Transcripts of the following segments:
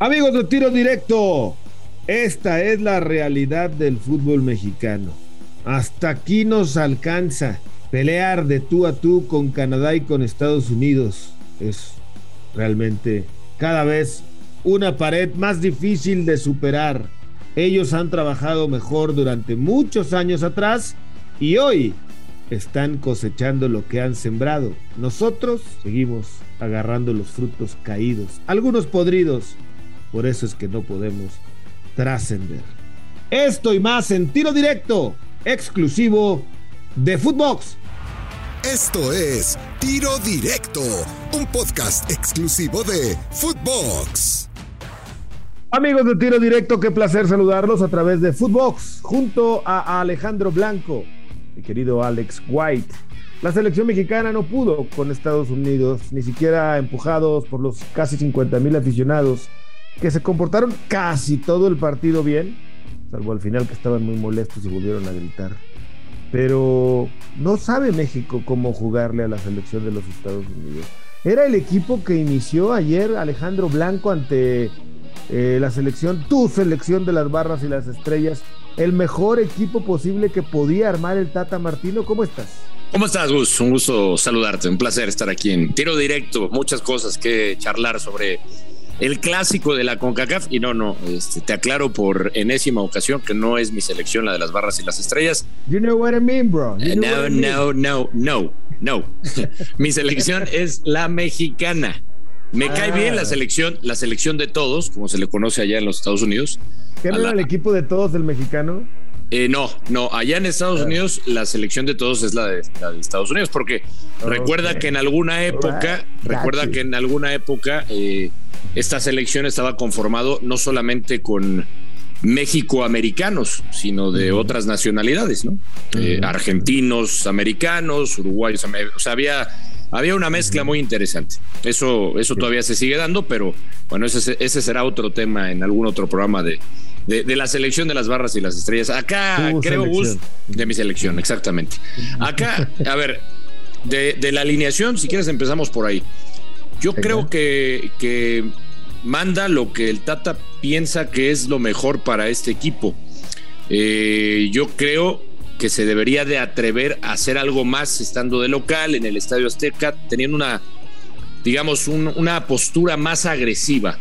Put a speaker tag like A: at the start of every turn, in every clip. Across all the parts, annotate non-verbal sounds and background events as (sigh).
A: Amigos de Tiro Directo, esta es la realidad del fútbol mexicano. Hasta aquí nos alcanza. Pelear de tú a tú con Canadá y con Estados Unidos es realmente cada vez una pared más difícil de superar. Ellos han trabajado mejor durante muchos años atrás y hoy están cosechando lo que han sembrado. Nosotros seguimos agarrando los frutos caídos, algunos podridos, por eso es que no podemos trascender. Esto y más en tiro directo, exclusivo de Footbox.
B: Esto es Tiro Directo, un podcast exclusivo de Footbox.
A: Amigos de Tiro Directo, qué placer saludarlos a través de Footbox, junto a Alejandro Blanco, mi querido Alex White. La selección mexicana no pudo con Estados Unidos, ni siquiera empujados por los casi 50 mil aficionados que se comportaron casi todo el partido bien, salvo al final que estaban muy molestos y volvieron a gritar. Pero no sabe México cómo jugarle a la selección de los Estados Unidos. Era el equipo que inició ayer Alejandro Blanco ante eh, la selección, tu selección de las barras y las estrellas, el mejor equipo posible que podía armar el Tata Martino. ¿Cómo estás?
C: ¿Cómo estás, Gus? Un gusto saludarte, un placer estar aquí en Tiro Directo. Muchas cosas que charlar sobre el clásico de la CONCACAF. Y no, no, este, te aclaro por enésima ocasión que no es mi selección la de las barras y las estrellas.
A: You know what I mean, bro.
C: no, no, no, no, no. (laughs) mi selección es la mexicana. Me cae bien la ah. selección, la selección de todos, como se le conoce allá en los Estados Unidos.
A: ¿Qué era el equipo de todos del mexicano?
C: Eh, no, no, allá en Estados. Unidos la selección de todos es la de, Estados Unidos, porque recuerda que en alguna época, recuerda que en alguna época eh, esta selección estaba conformado no solamente con México-americanos, sino de otras nacionalidades, ¿no? Eh, argentinos, americanos, uruguayos, o sea, había, había una mezcla muy interesante. Eso, eso todavía se sigue dando, pero bueno, ese, ese será otro tema en algún otro programa de, de, la selección de las barras y las estrellas. Acá creo, Gus, de mi selección, exactamente. Acá, a ver, de, de la alineación, si quieres empezamos por ahí. Yo creo que, que manda lo que el Tata piensa que es lo mejor para este equipo. Eh, yo creo que se debería de atrever a hacer algo más estando de local en el Estadio Azteca, teniendo una, digamos, una postura más agresiva.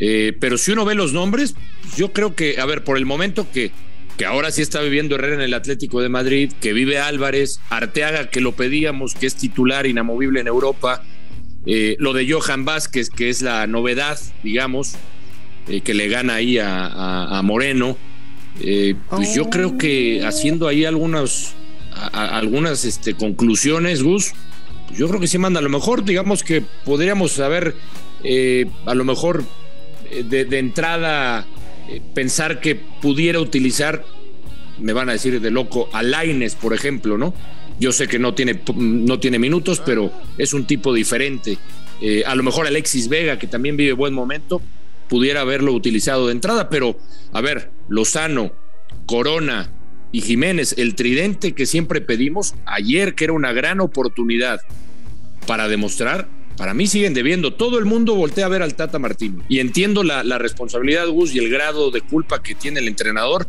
C: Eh, pero si uno ve los nombres, yo creo que, a ver, por el momento que, que ahora sí está viviendo Herrera en el Atlético de Madrid, que vive Álvarez, Arteaga, que lo pedíamos, que es titular inamovible en Europa, eh, lo de Johan Vázquez, que es la novedad, digamos, eh, que le gana ahí a, Moreno. Pues yo creo que haciendo ahí algunas, algunas este, conclusiones, Gus, yo creo que sí manda. A lo mejor, digamos que podríamos saber, a lo mejor de, de entrada, pensar que pudiera utilizar, me van a decir de loco, a Laines, por ejemplo, ¿no? Yo sé que no tiene, no tiene minutos, pero es un tipo diferente. Eh, a lo mejor Alexis Vega, que también vive buen momento, pudiera haberlo utilizado de entrada, pero a ver, Lozano, Corona y Jiménez, el tridente que siempre pedimos, ayer que era una gran oportunidad para demostrar, para mí siguen debiendo. Todo el mundo voltea a ver al Tata Martino y entiendo la, la responsabilidad, Gus, y el grado de culpa que tiene el entrenador,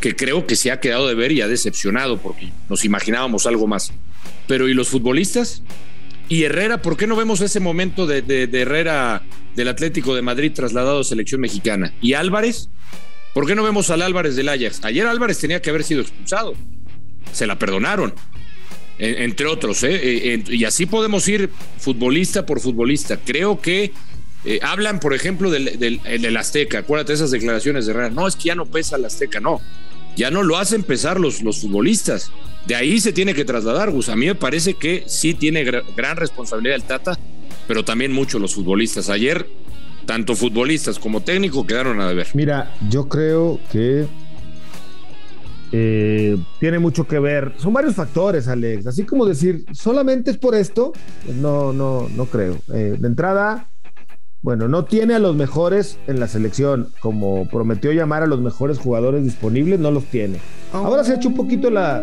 C: que creo que se ha quedado de ver y ha decepcionado porque nos imaginábamos algo más. Pero ¿y los futbolistas? ¿Y Herrera? ¿Por qué no vemos ese momento de, Herrera del Atlético de Madrid trasladado a selección mexicana? ¿Y Álvarez? ¿Por qué no vemos al Álvarez del Ajax? Ayer Álvarez tenía que haber sido expulsado. Se la perdonaron. Entre otros, ¿eh? Eh, y así podemos ir futbolista por futbolista. Creo que eh, hablan, por ejemplo, del, del, Azteca. Acuérdate esas declaraciones de Herrera. No, es que ya no pesa el Azteca, no ya no lo hacen pesar los, los futbolistas. De ahí se tiene que trasladar, Gus. A mí me parece que sí tiene gran responsabilidad el Tata, pero también mucho los futbolistas. Ayer, tanto futbolistas como técnico quedaron a deber.
A: Mira, yo creo que eh, tiene mucho que ver. Son varios factores, Alex. Así como decir, solamente es por esto, no, no, no creo. Eh, de entrada, bueno, no tiene a los mejores en la selección, como prometió llamar a los mejores jugadores disponibles, no los tiene. Ahora se ha hecho un poquito la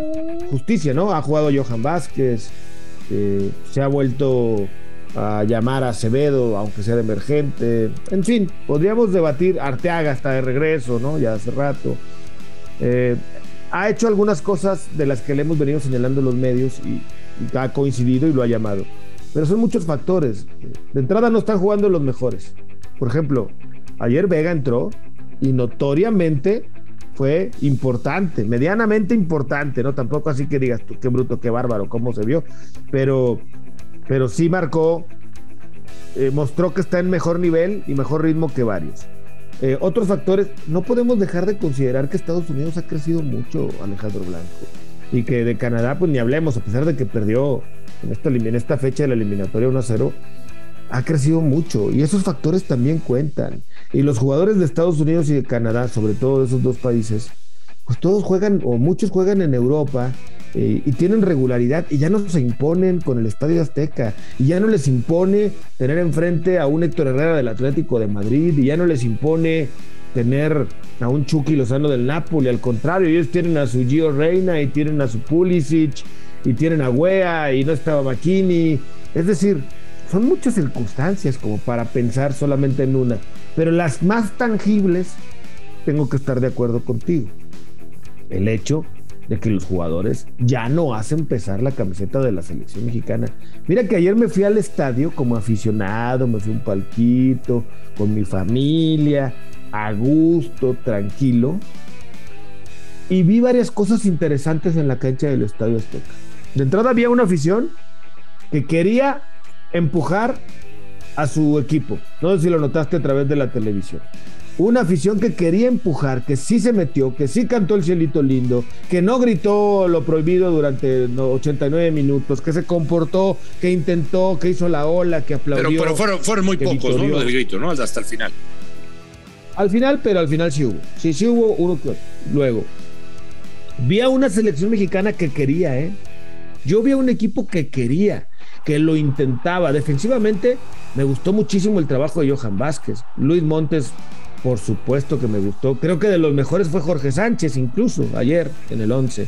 A: justicia, ¿no? Ha jugado Johan Vázquez, eh, se ha vuelto a llamar a Acevedo, aunque sea de emergente. En fin, podríamos debatir. Arteaga está de regreso, ¿no? Ya hace rato. Eh, ha hecho algunas cosas de las que le hemos venido señalando los medios y, ha coincidido y lo ha llamado. Pero son muchos factores. De entrada no están jugando los mejores. Por ejemplo, ayer Vega entró y notoriamente fue importante, medianamente importante, ¿no? Tampoco así que digas tú, qué bruto, qué bárbaro, cómo se vio. Pero pero sí marcó, eh, mostró que está en mejor nivel y mejor ritmo que varios. Eh, otros factores, no podemos dejar de considerar que Estados Unidos ha crecido mucho, Alejandro Blanco, y que de Canadá, pues ni hablemos, a pesar de que perdió en esta, en esta fecha de la eliminatoria 1-0, ha crecido mucho y esos factores también cuentan. Y los jugadores de Estados Unidos y de Canadá, sobre todo de esos dos países, pues todos juegan o muchos juegan en Europa eh, y tienen regularidad y ya no se imponen con el Estadio Azteca y ya no les impone tener enfrente a un Héctor Herrera del Atlético de Madrid y ya no les impone tener a un Chucky Lozano del Napoli, al contrario, ellos tienen a su Gio Reina y tienen a su Pulisic y tienen a Wea y no estaba Makini, es decir, son muchas circunstancias como para pensar solamente en una, pero las más tangibles tengo que estar de acuerdo contigo. El hecho de que los jugadores ya no hacen pesar la camiseta de la selección mexicana. Mira que ayer me fui al estadio como aficionado, me fui un palquito con mi familia, a gusto, tranquilo, y vi varias cosas interesantes en la cancha del Estadio Azteca. De entrada había una afición que quería empujar a su equipo. No sé si lo notaste a través de la televisión una afición que quería empujar, que sí se metió, que sí cantó el cielito lindo, que no gritó lo prohibido durante 89 minutos, que se comportó, que intentó, que hizo la ola, que aplaudió.
C: Pero, pero fueron, muy pocos, ¿no? Lo del grito, ¿no? Hasta el final.
A: Al final, pero al final sí hubo. Sí, sí hubo uno que Luego, vi a una selección mexicana que quería, ¿eh? Yo vi a un equipo que quería, que lo intentaba. Defensivamente, me gustó muchísimo el trabajo de Johan Vázquez. Luis Montes por supuesto que me gustó. Creo que de los mejores fue Jorge Sánchez, incluso ayer en el 11.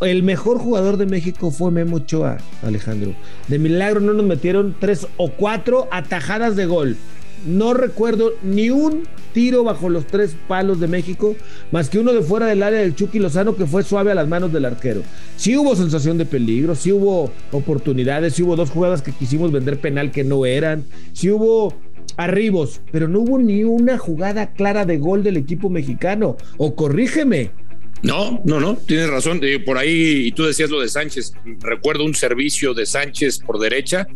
A: El mejor jugador de México fue Memo Ochoa, Alejandro. De milagro no nos metieron tres o cuatro atajadas de gol. No recuerdo ni un tiro bajo los tres palos de México, más que uno de fuera del área del Chucky Lozano que fue suave a las manos del arquero. Sí hubo sensación de peligro, sí hubo oportunidades, sí hubo dos jugadas que quisimos vender penal que no eran, sí hubo arribos, pero no hubo ni una jugada clara de gol del equipo mexicano. O corrígeme.
C: No, no, no, tienes razón. Eh, por ahí, y tú decías lo de Sánchez, recuerdo un servicio de Sánchez por derecha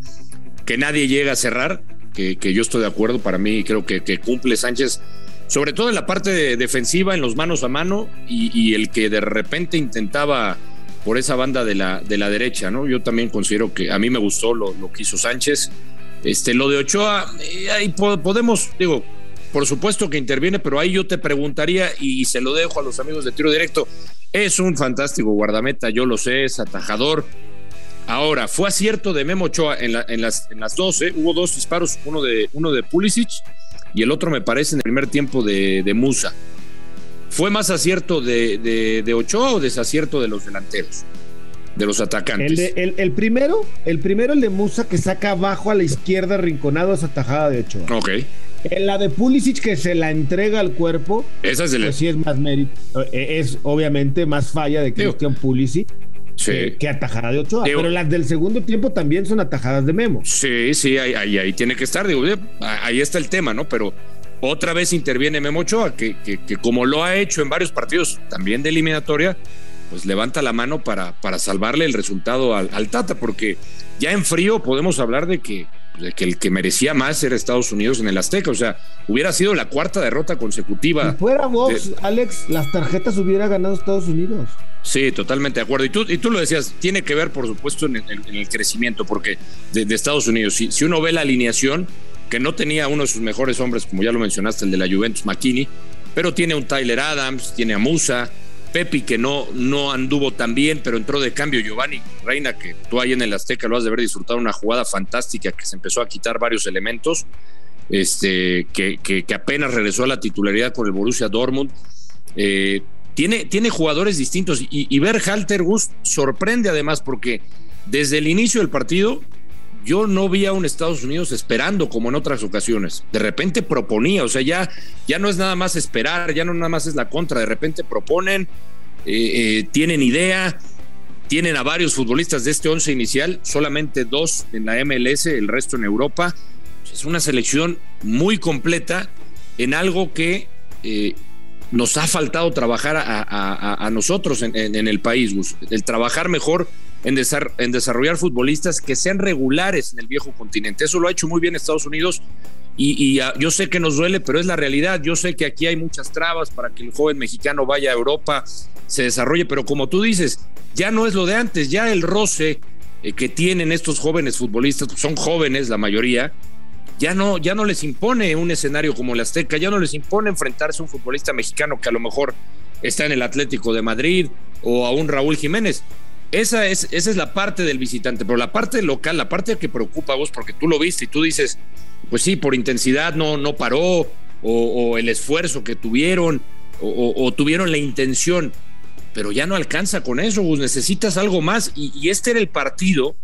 C: que nadie llega a cerrar, que, yo estoy de acuerdo, para mí creo que, cumple Sánchez, sobre todo en la parte defensiva, en los manos a mano, y, el que de repente intentaba por esa banda de la, de la derecha, ¿no? Yo también considero que a mí me gustó lo, lo que hizo Sánchez. Este, lo de Ochoa, eh, ahí podemos, digo, por supuesto que interviene, pero ahí yo te preguntaría y se lo dejo a los amigos de tiro directo. Es un fantástico guardameta, yo lo sé, es atajador. Ahora, fue acierto de Memo Ochoa en, en, las, en las 12, hubo dos disparos, uno de, uno de Pulisic y el otro me parece en el primer tiempo de, Musa. ¿Fue más acierto de Ochoa o desacierto de los delanteros? De los atacantes.
A: El, primero, el primero, el de Musa, que saca abajo a la izquierda, rinconado, esa tajada de Ochoa.
C: Ok.
A: La de Pulisic, que se la entrega al cuerpo.
C: Esa es el.
A: Pues sí, es más mérito. Eh, es obviamente más falla de Cristian Pulisic. Sí. Que, atajada de Ochoa. pero las del segundo tiempo también son atajadas de Memo.
C: Sí, sí, ahí, ahí, tiene que estar. Digo, ahí está el tema, ¿no? Pero otra vez interviene Memo Ochoa, que, que, que como lo ha hecho en varios partidos también de eliminatoria, pues levanta la mano para, para salvarle el resultado al, Tata, porque ya en frío podemos hablar de que, de que el que merecía más era Estados Unidos en el Azteca, o sea, hubiera sido la cuarta derrota consecutiva.
A: Si fuera vos, Alex, las tarjetas hubiera ganado Estados Unidos.
C: Sí, totalmente de acuerdo. Y tú, y tú lo decías, tiene que ver, por supuesto, en el, crecimiento, porque de, Estados Unidos, si, si uno ve la alineación, que no tenía uno de sus mejores hombres, como ya lo mencionaste, el de la Juventus, McKinney, pero tiene un Tyler Adams, tiene a Musa, Pepi, que no, no anduvo tan bien, pero entró de cambio Giovanni Reina, que tú ahí en el Azteca lo has de haber disfrutado, una jugada fantástica que se empezó a quitar varios elementos, este, que, que, apenas regresó a la titularidad con el Borussia Dortmund. Eh, tiene, tiene jugadores distintos y, y ver Halter sorprende además porque desde el inicio del partido yo no vi a un Estados Unidos esperando como en otras ocasiones. De repente proponía, o sea, ya, ya no es nada más esperar, ya no nada más es la contra, de repente proponen, eh, eh, tienen idea, tienen a varios futbolistas de este once inicial, solamente dos en la MLS, el resto en Europa. Es una selección muy completa en algo que eh, nos ha faltado trabajar a, nosotros en, el país, el trabajar mejor en, en, desarrollar futbolistas que sean regulares en el viejo continente. Eso lo ha hecho muy bien Estados Unidos y, ah, yo sé que nos duele, pero es la realidad. Yo sé que aquí hay muchas trabas para que el joven mexicano vaya a Europa, se desarrolle, pero como tú dices, ya no es lo de antes, ya el roce eh, que tienen estos jóvenes futbolistas, son jóvenes la mayoría, ya no, ya no les impone un escenario como el Azteca, ya no les impone enfrentarse a un futbolista mexicano que a lo mejor está en el Atlético de Madrid o a un Raúl Jiménez. Esa es, esa es la parte del visitante, pero la parte local, la parte que preocupa a vos, porque tú lo viste y tú dices, pues sí, por intensidad no, no paró, o, el esfuerzo que tuvieron, o, tuvieron la intención, pero ya no alcanza con eso, Gus, necesitas algo más. Y, este era el partido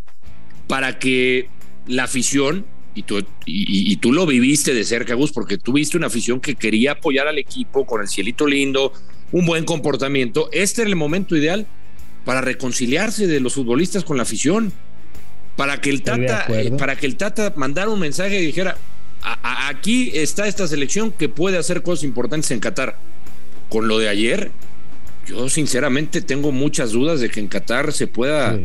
C: para que la afición, y tú, y, tú lo viviste de cerca, Gus, porque tú viste una afición que quería apoyar al equipo con el cielito lindo, un buen comportamiento. Este era el momento ideal para reconciliarse de los futbolistas con la afición, para que el Tata, eh, para que el Tata mandara un mensaje y dijera, aquí está esta selección que puede hacer cosas importantes en Qatar. Con lo de ayer, yo sinceramente tengo muchas dudas de que en Qatar se pueda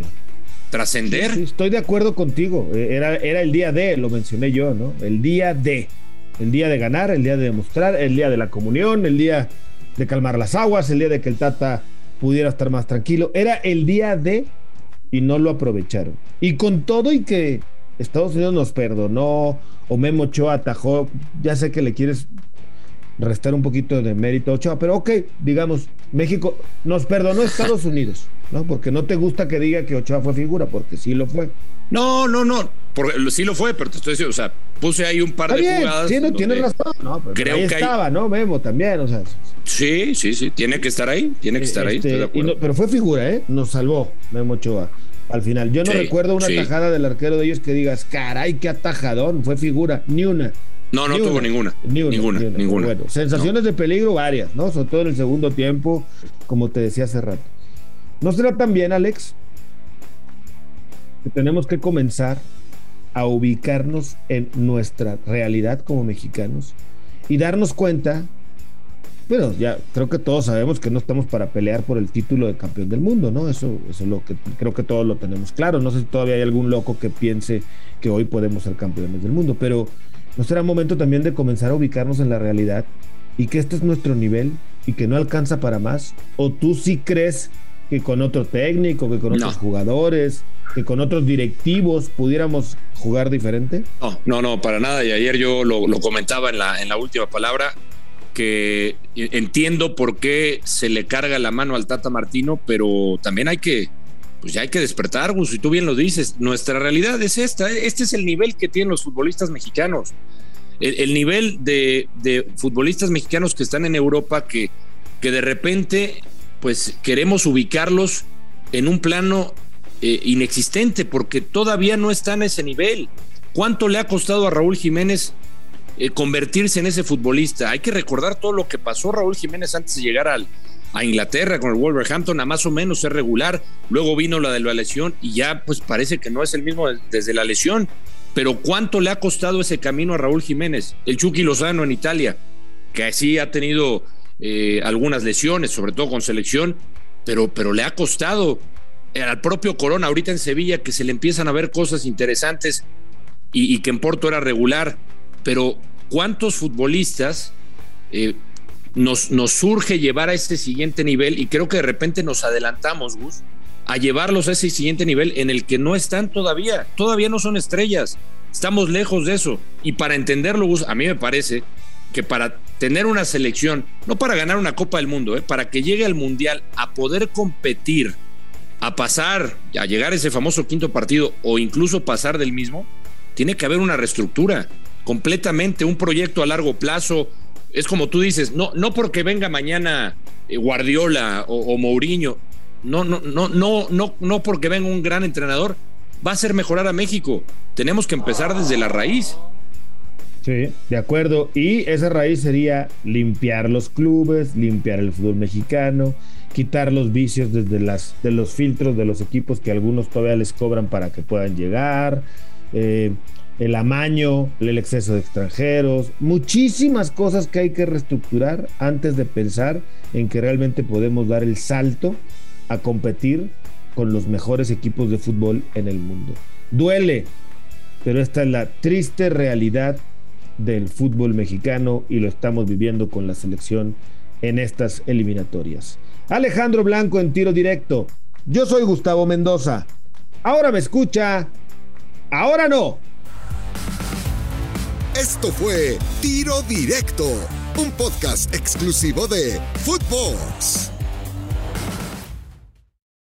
C: trascender.
A: estoy de acuerdo contigo. Eh, era, era el día de, lo mencioné yo, ¿no? El día de. El día de ganar, el día de demostrar, el día de la comunión, el día de calmar las aguas, el día de que el Tata pudiera estar más tranquilo. Era el día de y no lo aprovecharon. Y con todo y que Estados Unidos nos perdonó o Memo atajó, ya sé que le quieres restar un poquito de mérito a Ochoa, pero ok, digamos, México nos perdonó Estados Unidos, ¿no? Porque no te gusta que diga que Ochoa fue figura, porque sí lo fue.
C: No, no, no, porque sí lo fue, pero te estoy diciendo, o sea, puse ahí un par de jugadas.
A: Sí, no, tienes razón, no, creo ahí que estaba, ¿no? Memo también, o sea.
C: Sí, sí, sí, tiene que estar ahí, tiene que estar ahí.
A: Este, pero fue figura, ¿eh? Nos salvó Memo Ochoa al final. Yo no recuerdo una tajada del arquero de ellos que digas, caray, qué atajadón, fue figura, ni una.
C: No, no tuvo ninguna. ninguna, ninguna. Bueno,
A: sensaciones de peligro varias, ¿no? Sobre todo en el segundo tiempo, como te decía hace rato. ¿No será también, Alex, que tenemos que comenzar a ubicarnos en nuestra realidad como mexicanos y darnos cuenta bueno, ya creo que todos sabemos que no estamos para pelear por el título de campeón del mundo, ¿no? Eso, eso es lo que creo que todos lo tenemos claro. No sé si todavía hay algún loco que piense que hoy podemos ser campeones del mundo, pero ¿no será momento también de comenzar a ubicarnos en la realidad y que este es nuestro nivel y que no alcanza para más? ¿O tú sí crees que con otro técnico, que con otros jugadores, que con otros directivos pudiéramos jugar diferente?
C: No, no, no, para nada. Y ayer yo lo, comentaba en la, en la última palabra que entiendo por qué se le carga la mano al Tata Martino, pero también hay que, pues ya hay que despertar, Gus, y tú bien lo dices, nuestra realidad es esta, este es el nivel que tienen los futbolistas mexicanos, el, nivel de, futbolistas mexicanos que están en Europa que, que de repente pues queremos ubicarlos en un plano eh, inexistente porque todavía no están a ese nivel. ¿Cuánto le ha costado a Raúl Jiménez eh, convertirse en ese futbolista. Hay que recordar todo lo que pasó Raúl Jiménez antes de llegar a Inglaterra con el Wolverhampton a más o menos ser regular. Luego vino la de la lesión y ya pues parece que no es el mismo desde la lesión. Pero ¿cuánto le ha costado ese camino a Raúl Jiménez? El Chucky Lozano en Italia, que así ha tenido eh, algunas lesiones, sobre todo con selección, pero, pero le ha costado al propio Corona ahorita en Sevilla que se le empiezan a ver cosas interesantes y, que en Porto era regular. Pero ¿cuántos futbolistas eh, nos, nos surge llevar a ese siguiente nivel? Y creo que de repente nos adelantamos, Gus, a llevarlos a ese siguiente nivel en el que no están todavía. Todavía no son estrellas. Estamos lejos de eso. Y para entenderlo, Gus, a mí me parece que para tener una selección, no para ganar una Copa del Mundo, eh, para que llegue al Mundial a poder competir, a pasar, a llegar a ese famoso quinto partido o incluso pasar del mismo, tiene que haber una reestructura completamente, un proyecto a largo plazo. Es como tú dices, no, no porque venga mañana eh, Guardiola o, Mourinho, no, no, no, no, no, no porque venga un gran entrenador, va a hacer mejorar a México. Tenemos que empezar desde la raíz.
A: Sí, de acuerdo. Y esa raíz sería limpiar los clubes, limpiar el fútbol mexicano, quitar los vicios desde las, de los filtros de los equipos que algunos todavía les cobran para que puedan llegar, eh, el amaño, el exceso de extranjeros, muchísimas cosas que hay que reestructurar antes de pensar en que realmente podemos dar el salto a competir con los mejores equipos de fútbol en el mundo. Duele, pero esta es la triste realidad del fútbol mexicano y lo estamos viviendo con la selección en estas eliminatorias. Alejandro Blanco en tiro directo. Yo soy Gustavo Mendoza. Ahora me escucha. Ahora no.
B: Esto fue Tiro Directo, un podcast exclusivo de Footbox.